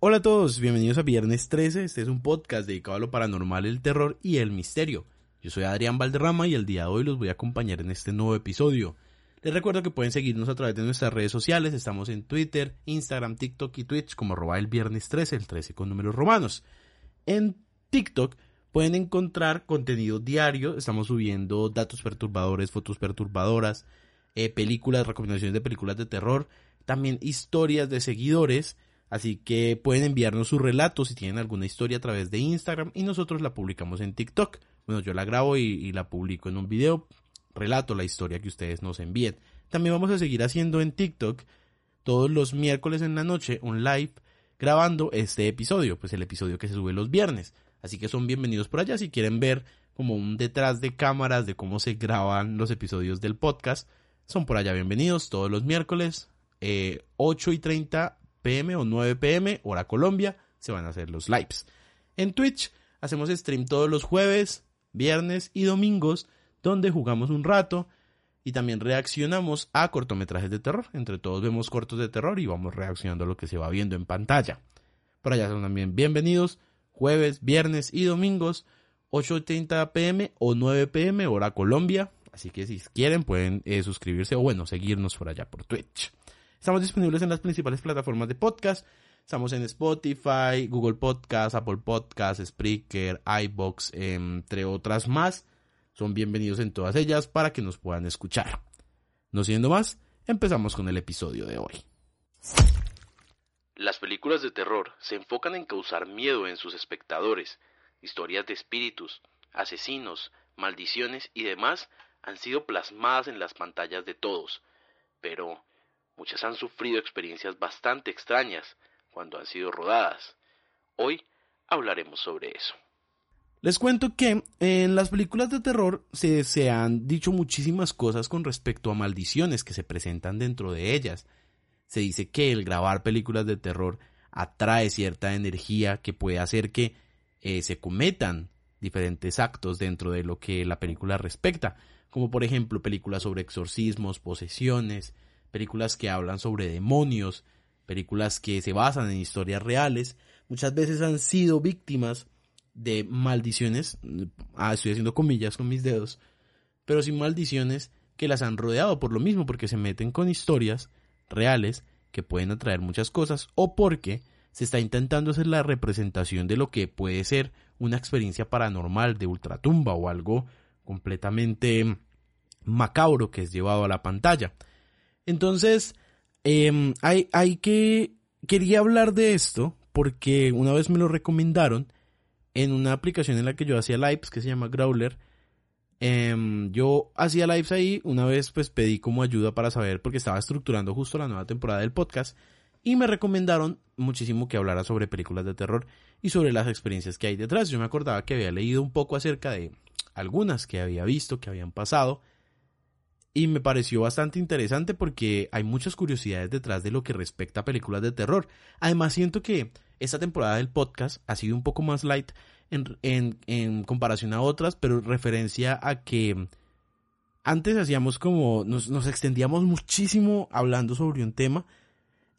Hola a todos, bienvenidos a Viernes 13. Este es un podcast dedicado a lo paranormal, el terror y el misterio. Yo soy Adrián Valderrama y el día de hoy los voy a acompañar en este nuevo episodio. Les recuerdo que pueden seguirnos a través de nuestras redes sociales. Estamos en Twitter, Instagram, TikTok y Twitch como arroba el viernes 13, el 13 con números romanos. En TikTok pueden encontrar contenido diario. Estamos subiendo datos perturbadores, fotos perturbadoras, eh, películas, recomendaciones de películas de terror, también historias de seguidores Así que pueden enviarnos sus relatos si tienen alguna historia a través de Instagram y nosotros la publicamos en TikTok. Bueno, yo la grabo y, la publico en un video, relato la historia que ustedes nos envíen. También vamos a seguir haciendo en TikTok todos los miércoles en la noche un live grabando este episodio, pues el episodio que se sube los viernes. Así que son bienvenidos por allá si quieren ver como un detrás de cámaras de cómo se graban los episodios del podcast. Son por allá bienvenidos todos los miércoles, eh, 8 y 30 pm o 9 pm, hora Colombia, se van a hacer los lives. En Twitch hacemos stream todos los jueves, viernes y domingos, donde jugamos un rato y también reaccionamos a cortometrajes de terror. Entre todos vemos cortos de terror y vamos reaccionando a lo que se va viendo en pantalla. Por allá son también bienvenidos jueves, viernes y domingos, 8.30 pm o 9 pm, hora Colombia. Así que si quieren pueden eh, suscribirse o bueno, seguirnos por allá por Twitch. Estamos disponibles en las principales plataformas de podcast. Estamos en Spotify, Google Podcast, Apple Podcast, Spreaker, iBox, entre otras más. Son bienvenidos en todas ellas para que nos puedan escuchar. No siendo más, empezamos con el episodio de hoy. Las películas de terror se enfocan en causar miedo en sus espectadores. Historias de espíritus, asesinos, maldiciones y demás han sido plasmadas en las pantallas de todos. Pero, Muchas han sufrido experiencias bastante extrañas cuando han sido rodadas. Hoy hablaremos sobre eso. Les cuento que en las películas de terror se, se, han dicho muchísimas cosas con respecto a maldiciones que se presentan dentro de ellas. Se dice que el grabar películas de terror atrae cierta energía que puede hacer que eh, se cometan diferentes actos dentro de lo que la película respecta, como por ejemplo películas sobre exorcismos, posesiones, películas que hablan sobre demonios, películas que se basan en historias reales, muchas veces han sido víctimas de maldiciones, ah, estoy haciendo comillas con mis dedos, pero sin maldiciones que las han rodeado por lo mismo, porque se meten con historias reales que pueden atraer muchas cosas o porque se está intentando hacer la representación de lo que puede ser una experiencia paranormal de ultratumba o algo completamente macabro que es llevado a la pantalla. Entonces, em, hay, hay que... Quería hablar de esto porque una vez me lo recomendaron en una aplicación en la que yo hacía lives que se llama Growler. Em, yo hacía lives ahí, una vez pues pedí como ayuda para saber porque estaba estructurando justo la nueva temporada del podcast y me recomendaron muchísimo que hablara sobre películas de terror y sobre las experiencias que hay detrás. Yo me acordaba que había leído un poco acerca de algunas que había visto, que habían pasado y me pareció bastante interesante porque hay muchas curiosidades detrás de lo que respecta a películas de terror. Además siento que esta temporada del podcast ha sido un poco más light en, comparación a otras, pero referencia a que antes hacíamos como, nos, nos extendíamos muchísimo hablando sobre un tema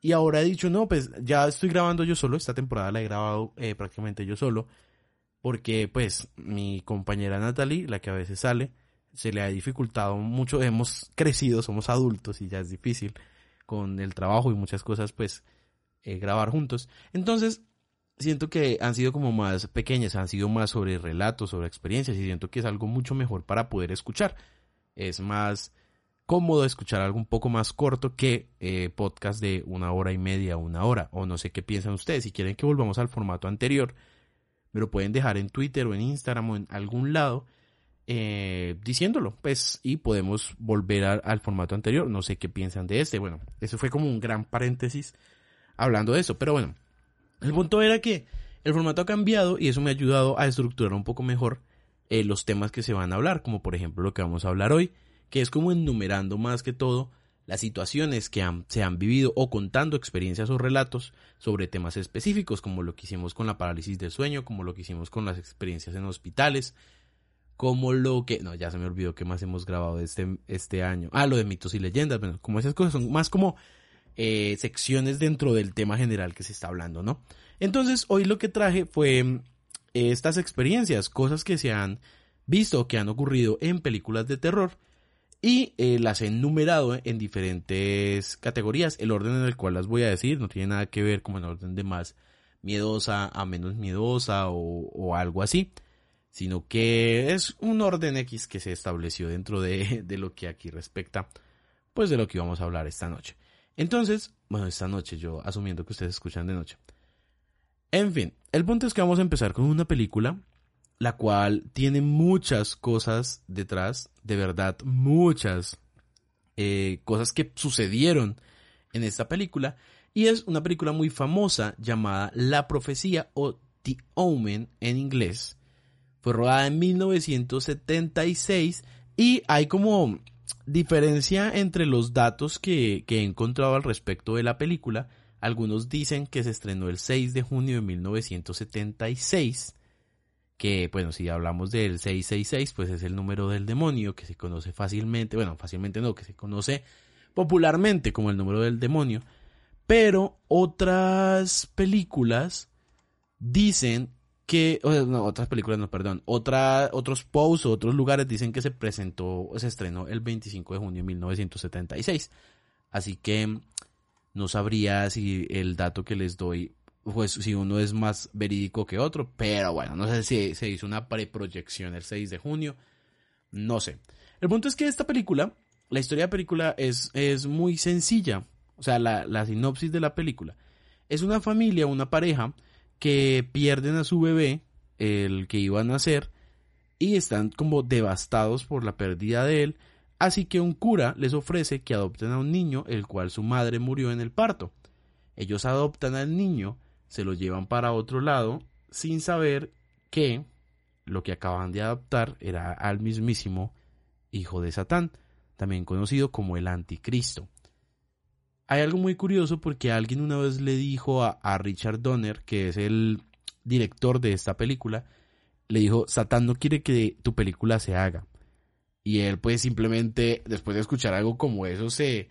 y ahora he dicho, no, pues ya estoy grabando yo solo, esta temporada la he grabado eh, prácticamente yo solo, porque pues mi compañera Natalie, la que a veces sale, se le ha dificultado mucho, hemos crecido, somos adultos y ya es difícil con el trabajo y muchas cosas, pues, eh, grabar juntos. Entonces, siento que han sido como más pequeñas, han sido más sobre relatos, sobre experiencias y siento que es algo mucho mejor para poder escuchar. Es más cómodo escuchar algo un poco más corto que eh, podcast de una hora y media, una hora, o no sé qué piensan ustedes. Si quieren que volvamos al formato anterior, me lo pueden dejar en Twitter o en Instagram o en algún lado eh, diciéndolo, pues, y podemos volver al formato anterior. No sé qué piensan de este. Bueno, eso fue como un gran paréntesis hablando de eso. Pero bueno, el punto era que el formato ha cambiado y eso me ha ayudado a estructurar un poco mejor eh, los temas que se van a hablar, como por ejemplo lo que vamos a hablar hoy, que es como enumerando más que todo las situaciones que se han vivido o contando experiencias o relatos sobre temas específicos, como lo que hicimos con la parálisis del sueño, como lo que hicimos con las experiencias en hospitales, como lo que... No, ya se me olvidó que más hemos grabado este, este año. Ah, lo de mitos y leyendas, bueno, como esas cosas son más como eh, secciones dentro del tema general que se está hablando, ¿no? Entonces, hoy lo que traje fue eh, estas experiencias, cosas que se han visto, que han ocurrido en películas de terror y eh, las he enumerado en diferentes categorías. El orden en el cual las voy a decir no tiene nada que ver como en orden de más miedosa a menos miedosa o, algo así, sino que es un orden X que se estableció dentro de, de lo que aquí respecta, pues de lo que vamos a hablar esta noche. Entonces, bueno, esta noche yo asumiendo que ustedes escuchan de noche. En fin, el punto es que vamos a empezar con una película la cual tiene muchas cosas detrás, de verdad, muchas eh, cosas que sucedieron en esta película. Y es una película muy famosa llamada La Profecía o The Omen en inglés. Fue rodada en 1976 y hay como diferencia entre los datos que, que, he encontrado al respecto de la película. Algunos dicen que se estrenó el 6 de junio de 1976 que bueno, si hablamos del 666, pues es el número del demonio que se conoce fácilmente, bueno, fácilmente no, que se conoce popularmente como el número del demonio, pero otras películas dicen que, otras películas no, perdón, otra, otros posts otros lugares dicen que se presentó, se estrenó el 25 de junio de 1976. Así que no sabría si el dato que les doy pues si uno es más verídico que otro, pero bueno, no sé si se hizo una preproyección el 6 de junio, no sé. El punto es que esta película, la historia de la película es, es muy sencilla, o sea, la, la sinopsis de la película. Es una familia, una pareja, que pierden a su bebé, el que iba a nacer, y están como devastados por la pérdida de él, así que un cura les ofrece que adopten a un niño, el cual su madre murió en el parto. Ellos adoptan al niño, se lo llevan para otro lado sin saber que lo que acaban de adoptar era al mismísimo hijo de Satán, también conocido como el anticristo. Hay algo muy curioso porque alguien una vez le dijo a, Richard Donner, que es el director de esta película, le dijo, Satán no quiere que tu película se haga. Y él pues simplemente, después de escuchar algo como eso, se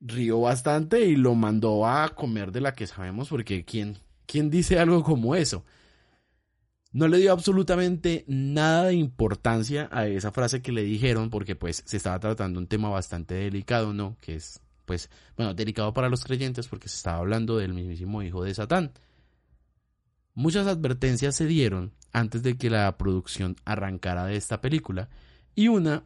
rió bastante y lo mandó a comer de la que sabemos porque quién, ¿Quién dice algo como eso? No le dio absolutamente nada de importancia a esa frase que le dijeron porque pues se estaba tratando un tema bastante delicado, ¿no? Que es pues bueno, delicado para los creyentes porque se estaba hablando del mismísimo hijo de Satán. Muchas advertencias se dieron antes de que la producción arrancara de esta película y una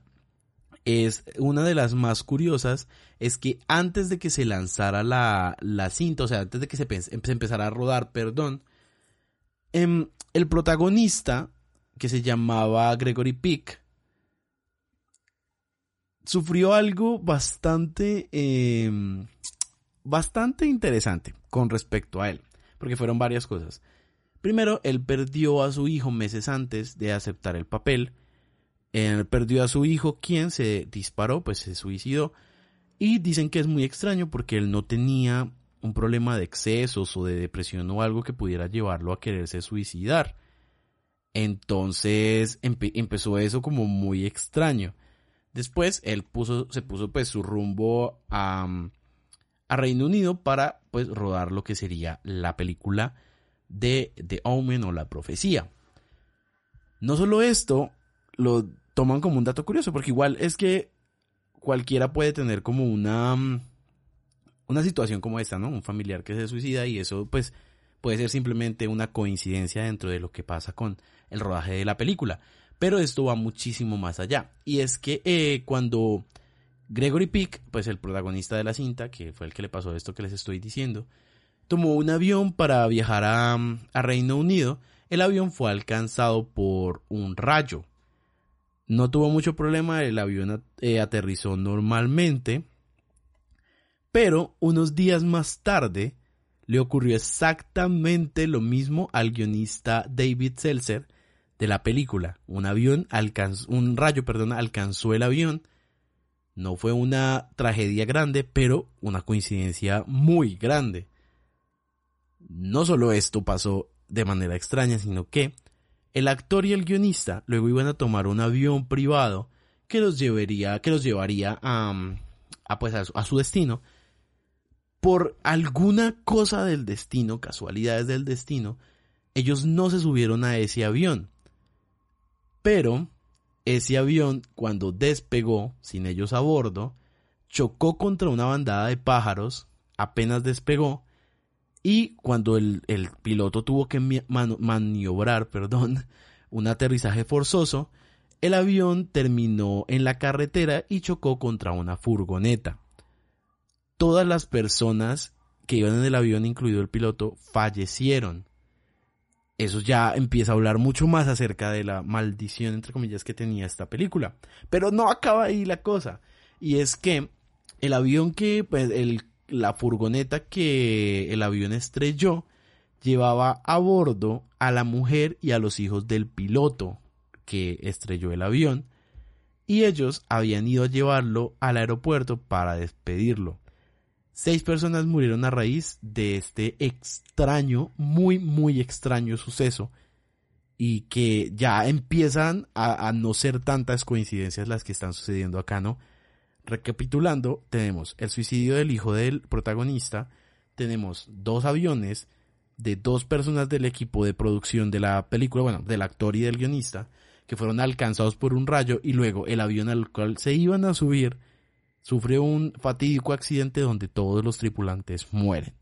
es una de las más curiosas es que antes de que se lanzara la, la cinta, o sea, antes de que se, empezara a rodar, perdón, em, el protagonista, que se llamaba Gregory Peck, sufrió algo bastante, em, bastante interesante con respecto a él, porque fueron varias cosas. Primero, él perdió a su hijo meses antes de aceptar el papel, él perdió a su hijo, quien se disparó, pues se suicidó. Y dicen que es muy extraño porque él no tenía un problema de excesos o de depresión o algo que pudiera llevarlo a quererse suicidar. Entonces empezó eso como muy extraño. Después él puso, se puso pues su rumbo a, a Reino Unido para pues rodar lo que sería la película de The Omen o la profecía. No solo esto, lo toman como un dato curioso, porque igual es que cualquiera puede tener como una, una situación como esta, ¿no? Un familiar que se suicida y eso pues puede ser simplemente una coincidencia dentro de lo que pasa con el rodaje de la película. Pero esto va muchísimo más allá. Y es que eh, cuando Gregory Peck, pues el protagonista de la cinta, que fue el que le pasó esto que les estoy diciendo, tomó un avión para viajar a, Reino Unido, el avión fue alcanzado por un rayo No tuvo mucho problema, el avión eh, aterrizó normalmente, pero unos días más tarde le ocurrió exactamente lo mismo al guionista David Seltzer de la película. Un avión alcanzó, un rayo, perdón, alcanzó el avión. No fue una tragedia grande, pero una coincidencia muy grande. No solo esto pasó de manera extraña, sino que el actor y el guionista luego iban a tomar un avión privado que los llevaría, que los llevaría a, pues a su destino. Por alguna cosa del destino, casualidades del destino, ellos no se subieron a ese avión. Pero ese avión, cuando despegó, sin ellos a bordo, chocó contra una bandada de pájaros, apenas despegó, y cuando el, piloto tuvo que maniobrar, perdón, un aterrizaje forzoso, el avión terminó en la carretera y chocó contra una furgoneta. Todas las personas que iban en el avión, incluido el piloto, fallecieron. Eso ya empieza a hablar mucho más acerca de la maldición, entre comillas, que tenía esta película. Pero no acaba ahí la cosa. Y es que el avión que, pues, el la furgoneta que el avión estrelló llevaba a bordo a la mujer y a los hijos del piloto que estrelló el avión y ellos habían ido a llevarlo al aeropuerto para despedirlo. Seis personas murieron a raíz de este extraño, muy, muy extraño suceso y que ya empiezan a, no ser tantas coincidencias las que están sucediendo acá, ¿no? Recapitulando, tenemos el suicidio del hijo del protagonista, tenemos dos aviones de dos personas del equipo de producción de la película, bueno, del actor y del guionista, que fueron alcanzados por un rayo y luego el avión al cual se iban a subir sufrió un fatídico accidente donde todos los tripulantes mueren.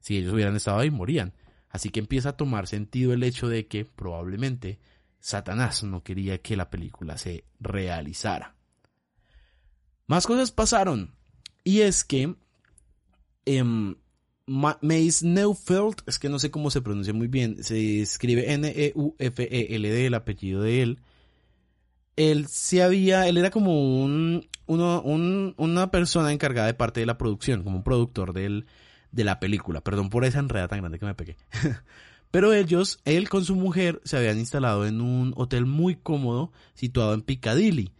Si ellos hubieran estado ahí, morían. Así que empieza a tomar sentido el hecho de que probablemente Satanás no quería que la película se realizara. Más cosas pasaron. Y es que eh, Mace Neufeld, es que no sé cómo se pronuncia muy bien, se escribe N-E-U-F-E-L-D, el apellido de él. Él se había, él era como un, una persona encargada de parte de la producción, como un productor del, de la película. Perdón por esa enreda tan grande que me pegué. Pero ellos, él con su mujer, se habían instalado en un hotel muy cómodo situado en Piccadilly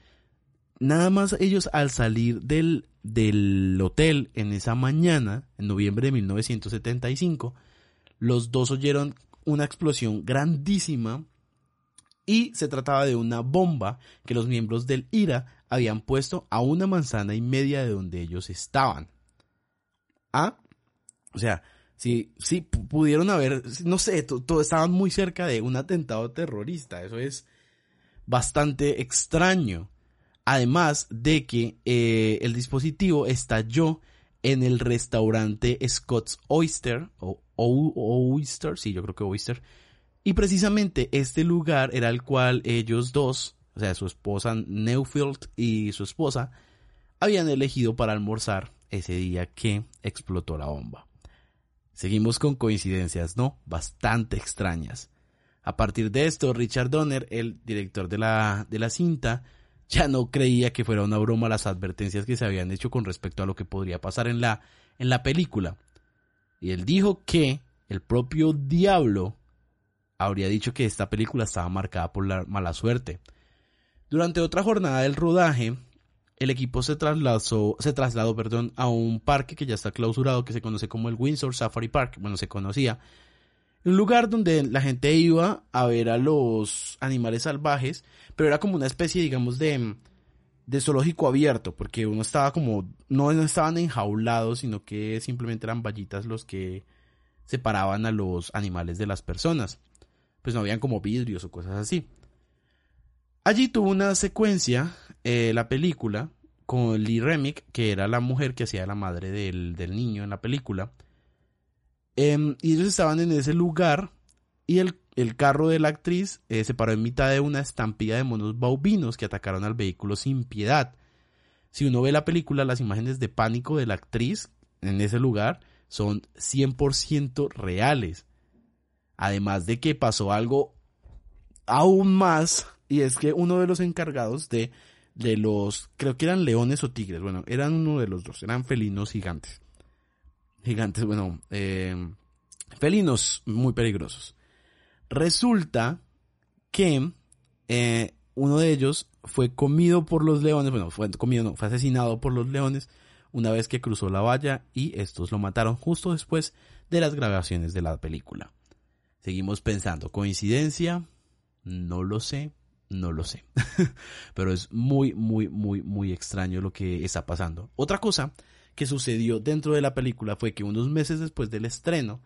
nada más ellos al salir del, del hotel en esa mañana, en noviembre de 1975, los dos oyeron una explosión grandísima y se trataba de una bomba que los miembros del IRA habían puesto a una manzana y media de donde ellos estaban. Ah, o sea, sí, pudieron haber, no sé, todo estaban muy cerca de un atentado terrorista, eso es bastante extraño. Además de que eh, el dispositivo estalló en el restaurante Scott's Oyster, o, Oyster, sí, yo creo que Oyster. Y precisamente este lugar era el cual ellos dos, o sea, su esposa Neufield y su esposa, habían elegido para almorzar ese día que explotó la bomba. Seguimos con coincidencias, ¿no? Bastante extrañas. A partir de esto, Richard Donner, el director de la, de la cinta, ya no creía que fuera una broma las advertencias que se habían hecho con respecto a lo que podría pasar en la, en la película. Y él dijo que el propio diablo habría dicho que esta película estaba marcada por la mala suerte. Durante otra jornada del rodaje, el equipo se trasladó, se trasladó perdón, a un parque que ya está clausurado, que se conoce como el Windsor Safari Park. Bueno, se conocía. Un lugar donde la gente iba a ver a los animales salvajes pero era como una especie, digamos, de, de zoológico abierto, porque uno estaba como, no, no estaban enjaulados, sino que simplemente eran vallitas los que separaban a los animales de las personas. Pues no habían como vidrios o cosas así. Allí tuvo una secuencia, eh, la película, con Lee Remick, que era la mujer que hacía la madre del, del niño en la película. Em, y ellos estaban en ese lugar y el el carro de la actriz eh, se paró en mitad de una estampida de monos baubinos que atacaron al vehículo sin piedad. Si uno ve la película, las imágenes de pánico de la actriz en ese lugar son 100% reales. Además de que pasó algo aún más Y es que uno de los encargados de, de los, creo que eran leones o tigres, bueno, eran uno de los dos, eran felinos gigantes. Gigantes, bueno, eh, felinos muy peligrosos. Resulta que eh, uno de ellos fue comido por los leones, bueno, fue comido, no, fue asesinado por los leones una vez que cruzó la valla y estos lo mataron justo después de las grabaciones de la película. Seguimos pensando, ¿coincidencia? No lo sé, no lo sé. Pero es muy, muy, muy, muy extraño lo que está pasando. Otra cosa que sucedió dentro de la película fue que unos meses después del estreno,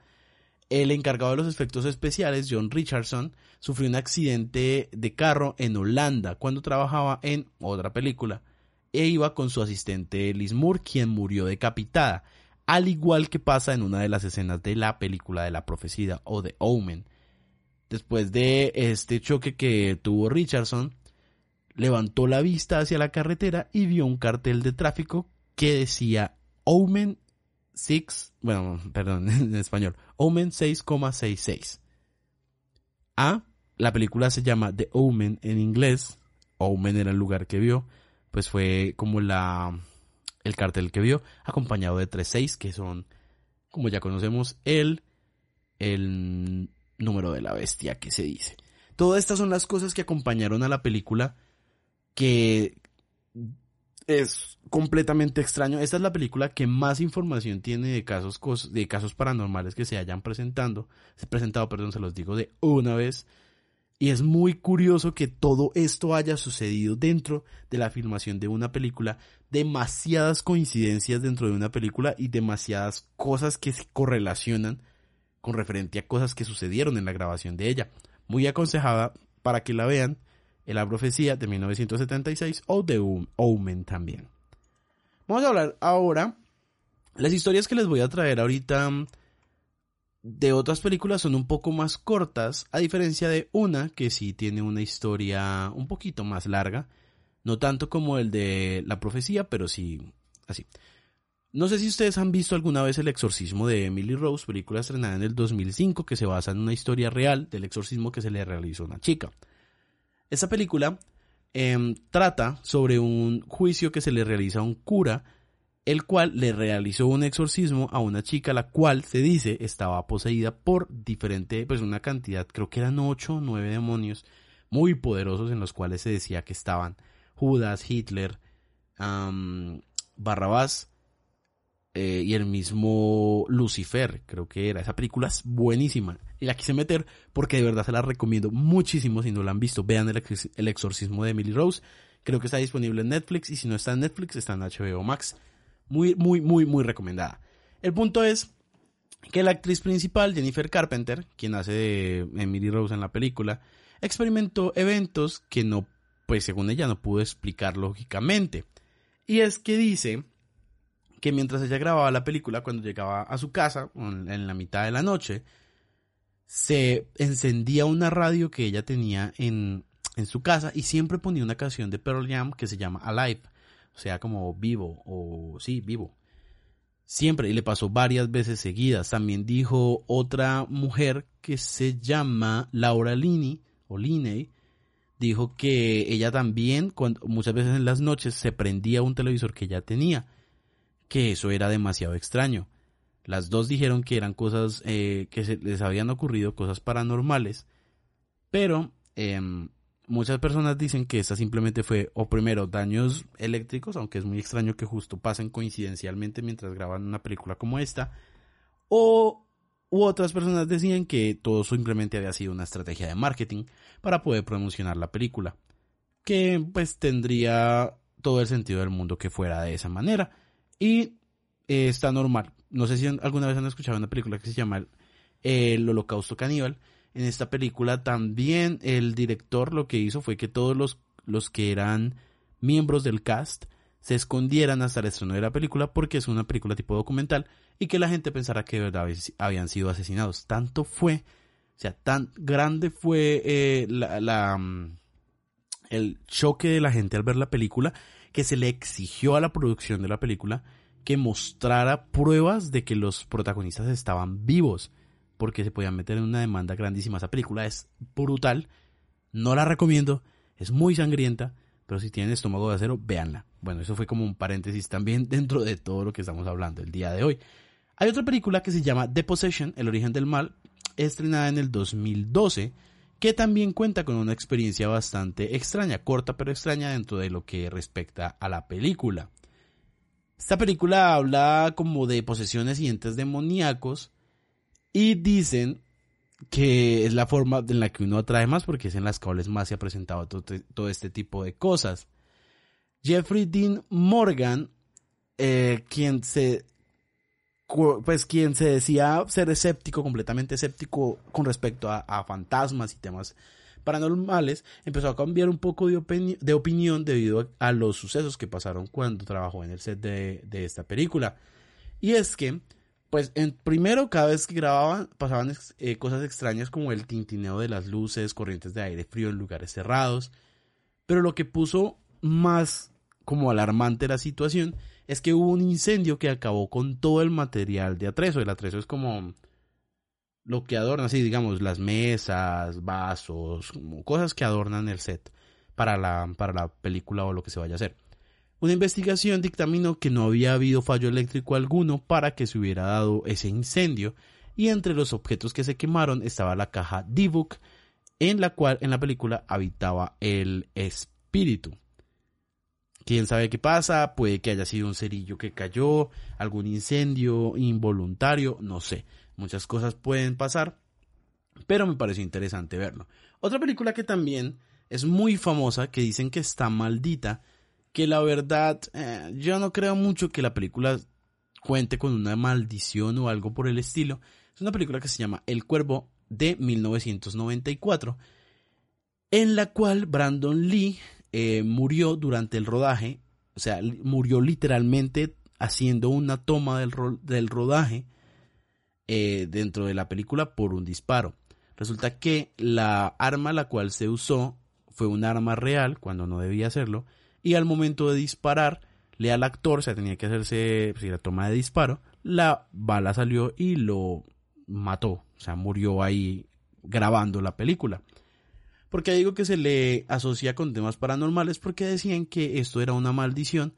el encargado de los efectos especiales, John Richardson, sufrió un accidente de carro en Holanda cuando trabajaba en otra película e iba con su asistente Liz Moore, quien murió decapitada, al igual que pasa en una de las escenas de la película de la profecía o de Omen. Después de este choque que tuvo Richardson, levantó la vista hacia la carretera y vio un cartel de tráfico que decía Omen 6, bueno, perdón, en español, Omen 6,66. A, la película se llama The Omen en inglés, Omen era el lugar que vio, pues fue como la el cartel que vio, acompañado de 36, que son, como ya conocemos, el, el número de la bestia que se dice. Todas estas son las cosas que acompañaron a la película que es completamente extraño. Esta es la película que más información tiene de casos, de casos paranormales que se hayan presentando, se presentado, perdón, se los digo de una vez. Y es muy curioso que todo esto haya sucedido dentro de la filmación de una película, demasiadas coincidencias dentro de una película y demasiadas cosas que se correlacionan con referente a cosas que sucedieron en la grabación de ella. Muy aconsejada para que la vean en la profecía de 1976 o de Omen también. Vamos a hablar ahora. Las historias que les voy a traer ahorita de otras películas son un poco más cortas, a diferencia de una que sí tiene una historia un poquito más larga, no tanto como el de la profecía, pero sí así. No sé si ustedes han visto alguna vez El exorcismo de Emily Rose, película estrenada en el 2005 que se basa en una historia real del exorcismo que se le realizó a una chica. Esta película em, trata sobre un juicio que se le realiza a un cura el cual le realizó un exorcismo a una chica la cual se dice estaba poseída por diferente, pues una cantidad, creo que eran ocho o nueve demonios muy poderosos en los cuales se decía que estaban Judas, Hitler, Barrabás eh, y el mismo Lucifer, creo que era. Esa película es buenísima y la quise meter porque de verdad se la recomiendo muchísimo si no la han visto. Vean el, el exorcismo de Emily Rose. Creo que está disponible en Netflix y si no está en Netflix está en HBO Max. Muy, muy, muy, muy recomendada. El punto es que la actriz principal, Jennifer Carpenter, quien hace de Emily Rose en la película, experimentó eventos que no, pues según ella no pudo explicar lógicamente. Y es que dice que mientras ella grababa la película, cuando llegaba a su casa, en la mitad de la noche, se encendía una radio que ella tenía en, en su casa y siempre ponía una canción de Pearl Jam que se llama Alive sea, como vivo, o sí, vivo. Siempre, y le pasó varias veces seguidas. También dijo otra mujer que se llama Laura Lini, o Liney, dijo que ella también, cuando, muchas veces en las noches, se prendía un televisor que ella tenía, que eso era demasiado extraño. Las dos dijeron que eran cosas eh, que se les habían ocurrido, cosas paranormales, pero eh, muchas personas dicen que esta simplemente fue, o primero, daños eléctricos, aunque es muy extraño que justo pasen coincidencialmente mientras graban una película como esta, o u otras personas decían que todo simplemente había sido una estrategia de marketing para poder promocionar la película, que pues tendría todo el sentido del mundo que fuera de esa manera, y eh, está normal. No sé si alguna vez han escuchado una película que se llama El Holocausto Caníbal, en esta película también el director lo que hizo fue que todos los, los que eran miembros del cast se escondieran hasta el estreno de la película porque es una película tipo documental y que la gente pensara que de verdad habían sido asesinados. Tanto fue, o sea, tan grande fue eh, la, mm, el choque de la gente al ver la película que se le exigió a la producción de la película que mostrara pruebas de que los protagonistas estaban vivos porque se podían meter en una demanda grandísima. Esa película es brutal, no la recomiendo Es muy sangrienta, pero si tienen estómago de acero, véanla. Bueno, eso fue como un paréntesis también dentro de todo lo que estamos hablando el día de hoy. Hay otra película que se llama The Possession, El origen del mal, estrenada en el 2012, que también cuenta con una experiencia bastante extraña, corta pero extraña dentro de lo que respecta a la película. Esta película habla como de posesiones y entes demoníacos y dicen que es la forma en la que uno atrae más porque es en las cuales más se ha presentado todo, este tipo de cosas. Jeffrey Dean Morgan, eh, quien se pues quien se decía ser escéptico, completamente escéptico con respecto a, fantasmas y temas paranormales, empezó a cambiar un poco de, opinión debido a, los sucesos que pasaron cuando trabajó en el set de, de esta película. Y es que pues en, primero cada vez que grababan pasaban eh, cosas extrañas como el tintineo de las luces, corrientes de aire frío en lugares cerrados. Pero lo que puso más como alarmante la situación es que hubo un incendio que acabó con todo el material de atrezo. El atrezo es como lo que adorna, así digamos, las mesas, vasos, cosas que adornan el set para la, para la película o lo que se vaya a hacer. Una investigación dictaminó que no había habido fallo eléctrico alguno para que se hubiera dado ese incendio y entre los objetos que se quemaron estaba la caja D-Book en la cual en la película habitaba el espíritu. Quién sabe qué pasa, puede que haya sido un cerillo que cayó, algún incendio involuntario, no sé. Muchas cosas pueden pasar, pero me pareció interesante verlo. Otra película que también es muy famosa, que dicen que está maldita, que la verdad, eh, yo no creo mucho que la película cuente con una maldición o algo por el estilo. Es una película que se llama El Cuervo de 1994, en la cual Brandon Lee eh, murió durante el rodaje, o sea, murió literalmente haciendo una toma del, del rodaje eh, dentro de la película por un disparo. Resulta que la arma la cual se usó fue un arma real cuando no debía hacerlo y al momento de disparar, le al actor, o sea, tenía que hacerse pues, la toma de disparo, la bala salió y lo mató, o sea, murió ahí grabando la película. Porque digo que se le asocia con temas paranormales porque decían que esto era una maldición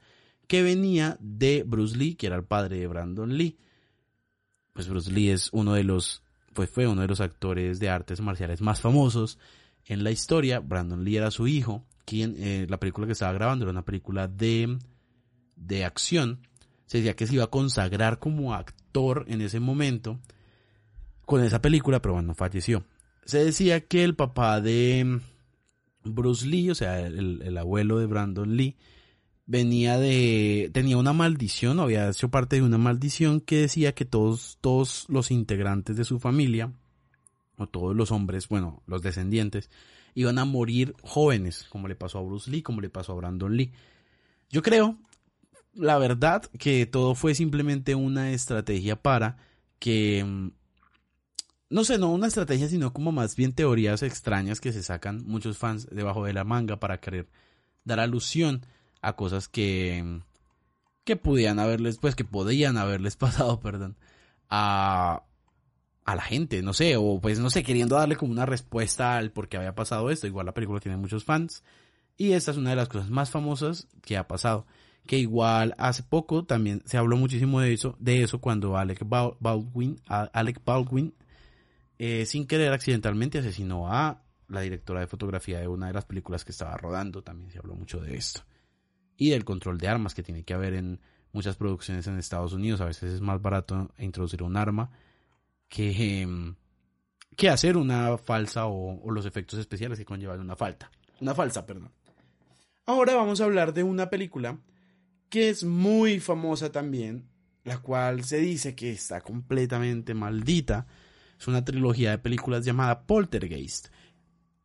que venía de Bruce Lee, que era el padre de Brandon Lee. Pues Bruce Lee es uno de los, pues fue uno de los actores de artes marciales más famosos en la historia. Brandon Lee era su hijo eh, la película que estaba grabando era una película de, de acción. Se decía que se iba a consagrar como actor en ese momento con esa película, pero bueno, falleció. Se decía que el papá de Bruce Lee, o sea, el, abuelo de Brandon Lee, venía de tenía una maldición, había hecho parte de una maldición que decía que todos todos los integrantes de su familia o todos los hombres, bueno, los descendientes iban a morir jóvenes, como le pasó a Bruce Lee, como le pasó a Brandon Lee. Yo creo, la verdad, que todo fue simplemente una estrategia para que, mm, no sé, no una estrategia, sino como más bien teorías extrañas que se sacan muchos fans debajo de la manga para querer dar alusión a cosas que, mm, que pudieran haberles, pues que podían haberles pasado, perdón, a, a la gente, no sé, o pues no sé, queriendo darle como una respuesta al por qué había pasado esto. Igual la película tiene muchos fans. Y esta es una de las cosas más famosas que ha pasado. Que igual hace poco también se habló muchísimo de eso, de eso cuando Alec Baldwin, Alec Baldwin eh, sin querer accidentalmente asesinó a la directora de fotografía de una de las películas que estaba rodando. También se habló mucho de esto. Y del control de armas que tiene que haber en muchas producciones en Estados Unidos. A veces es más barato introducir un arma que, em, que hacer una falsa o, los efectos especiales que conllevan una falta. Una falsa, perdón. Ahora vamos a hablar de una película que es muy famosa también, la cual se dice que está completamente maldita. Es una trilogía de películas llamada Poltergeist.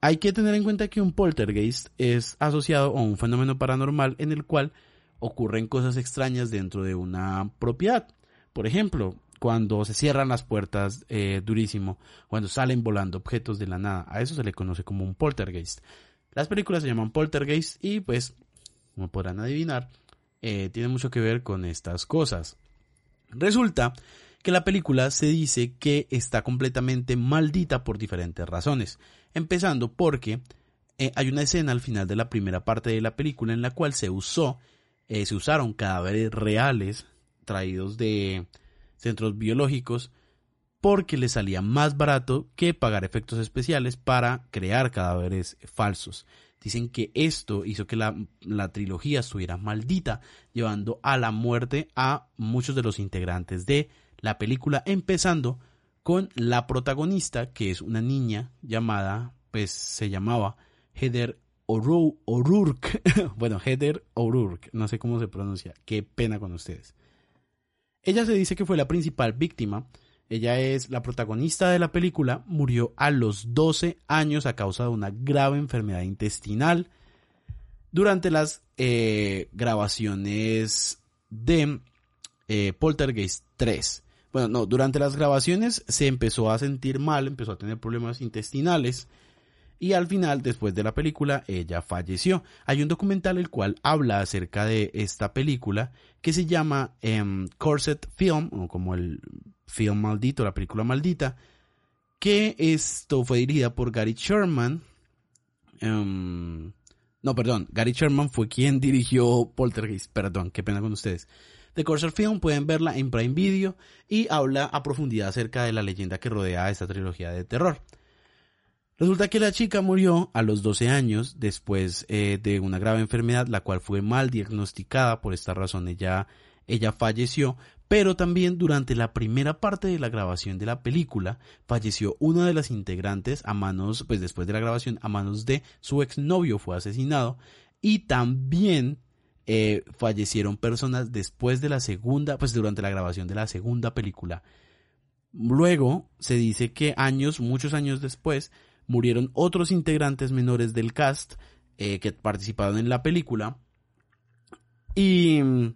Hay que tener en cuenta que un poltergeist es asociado a un fenómeno paranormal en el cual ocurren cosas extrañas dentro de una propiedad. Por ejemplo, cuando se cierran las puertas eh, durísimo, cuando salen volando objetos de la nada. A eso se le conoce como un poltergeist. Las películas se llaman poltergeist y pues, como podrán adivinar, eh, tiene mucho que ver con estas cosas. Resulta que la película se dice que está completamente maldita por diferentes razones. Empezando porque eh, hay una escena al final de la primera parte de la película en la cual se usó, se usaron cadáveres reales traídos de centros biológicos porque le salía más barato que pagar efectos especiales para crear cadáveres falsos. Dicen que esto hizo que la, la, trilogía estuviera maldita, llevando a la muerte a muchos de los integrantes de la película, empezando con la protagonista, que es una niña llamada, pues se llamaba Heather O'Rourke. bueno, Heather O'Rourke, no sé cómo se pronuncia, qué pena con ustedes. Ella se dice que fue la principal víctima. Ella es la protagonista de la película. Murió a los 12 años a causa de una grave enfermedad intestinal. Durante las eh, grabaciones de eh, Poltergeist 3. Bueno, no, durante las grabaciones se empezó a sentir mal, empezó a tener problemas intestinales y al final, después de la película, ella falleció. Hay un documental el cual habla acerca de esta película que se llama em, Corset Film, o como el film maldito, la película maldita, que esto fue dirigida por Gary Sherman. Em, no, perdón, Gary Sherman fue quien dirigió Poltergeist, perdón, qué pena con ustedes. The Corsair Film pueden verla en Prime Video y habla a profundidad acerca de la leyenda que rodea a esta trilogía de terror. Resulta que la chica murió a los 12 años después eh, de una grave enfermedad, la cual fue mal diagnosticada, por esta razón ella, ella falleció, pero también durante la primera parte de la grabación de la película falleció una de las integrantes a manos, pues después de la grabación, a manos de su exnovio fue asesinado. Y también eh, fallecieron personas después de la segunda, pues durante la grabación de la segunda película. Luego se dice que años, muchos años después, murieron otros integrantes menores del cast eh, que participaron en la película y mm,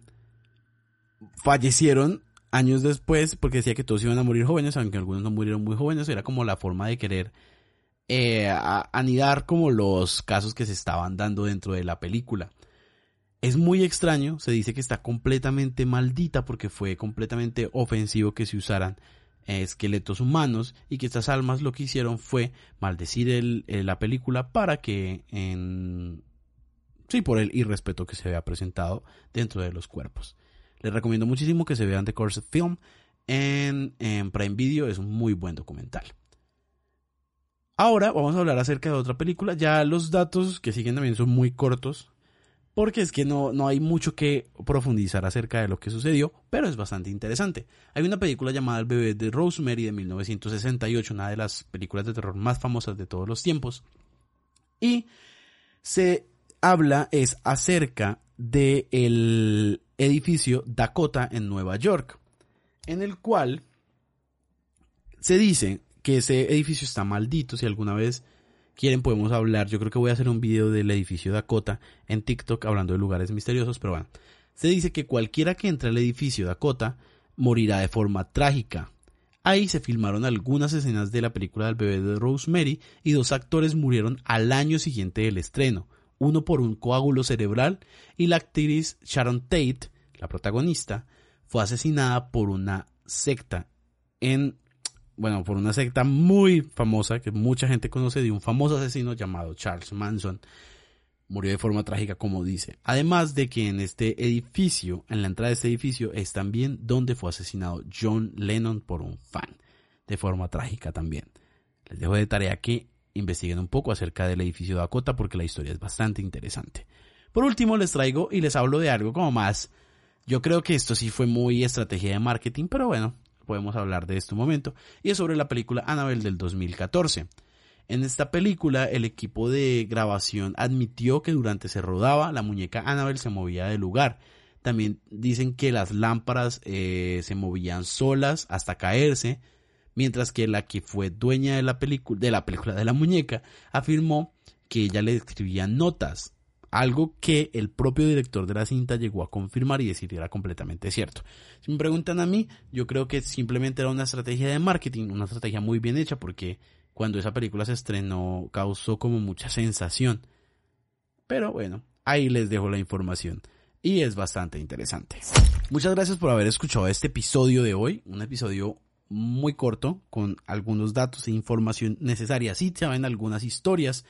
fallecieron años después porque decía que todos iban a morir jóvenes, aunque algunos no murieron muy jóvenes, era como la forma de querer eh, anidar como los casos que se estaban dando dentro de la película. Es muy extraño, se dice que está completamente maldita porque fue completamente ofensivo que se usaran esqueletos humanos y que estas almas lo que hicieron fue maldecir el, la película para que en... Sí, por el irrespeto que se había presentado dentro de los cuerpos. Les recomiendo muchísimo que se vean The Corset Film en, en Prime Video, es un muy buen documental. Ahora vamos a hablar acerca de otra película. Ya los datos que siguen también son muy cortos porque es que no, no hay mucho que profundizar acerca de lo que sucedió, pero es bastante interesante. Hay una película llamada El bebé de Rosemary de 1968, una de las películas de terror más famosas de todos los tiempos, y se habla es acerca del el edificio Dakota en Nueva York, en el cual se dice que ese edificio está maldito, si alguna vez quieren podemos hablar. Yo creo que voy a hacer un video del edificio Dakota en TikTok hablando de lugares misteriosos, pero bueno. Se dice que cualquiera que entre al edificio Dakota morirá de forma trágica. Ahí se filmaron algunas escenas de la película del bebé de Rosemary y dos actores murieron al año siguiente del estreno, uno por un coágulo cerebral y la actriz Sharon Tate, la protagonista, fue asesinada por una secta en bueno, por una secta muy famosa que mucha gente conoce de un famoso asesino llamado Charles Manson. Murió de forma trágica, como dice. Además de que en este edificio, en la entrada de este edificio, es también donde fue asesinado John Lennon por un fan. De forma trágica también. Les dejo de tarea que investiguen un poco acerca del edificio Dakota porque la historia es bastante interesante. Por último, les traigo y les hablo de algo como más. Yo creo que esto sí fue muy estrategia de marketing, pero bueno, podemos hablar de esto un momento, y es sobre la película Annabelle del 2014. En esta película, el equipo de grabación admitió que durante se rodaba, la muñeca Annabelle se movía de lugar. También dicen que las lámparas eh, se movían solas hasta caerse, mientras que la que fue dueña de la película, de la película de la muñeca, afirmó que ella le escribía notas algo que el propio director de la cinta llegó a confirmar y decir era completamente cierto. Si me preguntan a mí, yo creo que simplemente era una estrategia de marketing, una estrategia muy bien hecha porque cuando esa película se estrenó causó como mucha sensación. Pero bueno, ahí les dejo la información y es bastante interesante. Muchas gracias por haber escuchado este episodio de hoy, un episodio muy corto con algunos datos e información necesaria. Sí saben algunas historias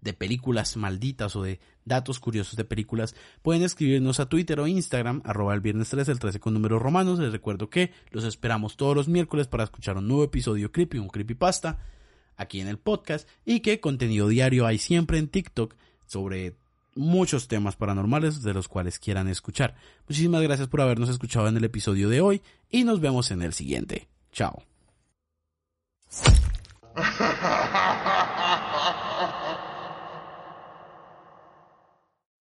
de películas malditas o de datos curiosos de películas, pueden escribirnos a Twitter o Instagram, arroba el viernes 13, el 13 con números romanos. Les recuerdo que los esperamos todos los miércoles para escuchar un nuevo episodio creepy, un creepypasta, aquí en el podcast, y que contenido diario hay siempre en TikTok sobre muchos temas paranormales de los cuales quieran escuchar. Muchísimas gracias por habernos escuchado en el episodio de hoy y nos vemos en el siguiente. Chao.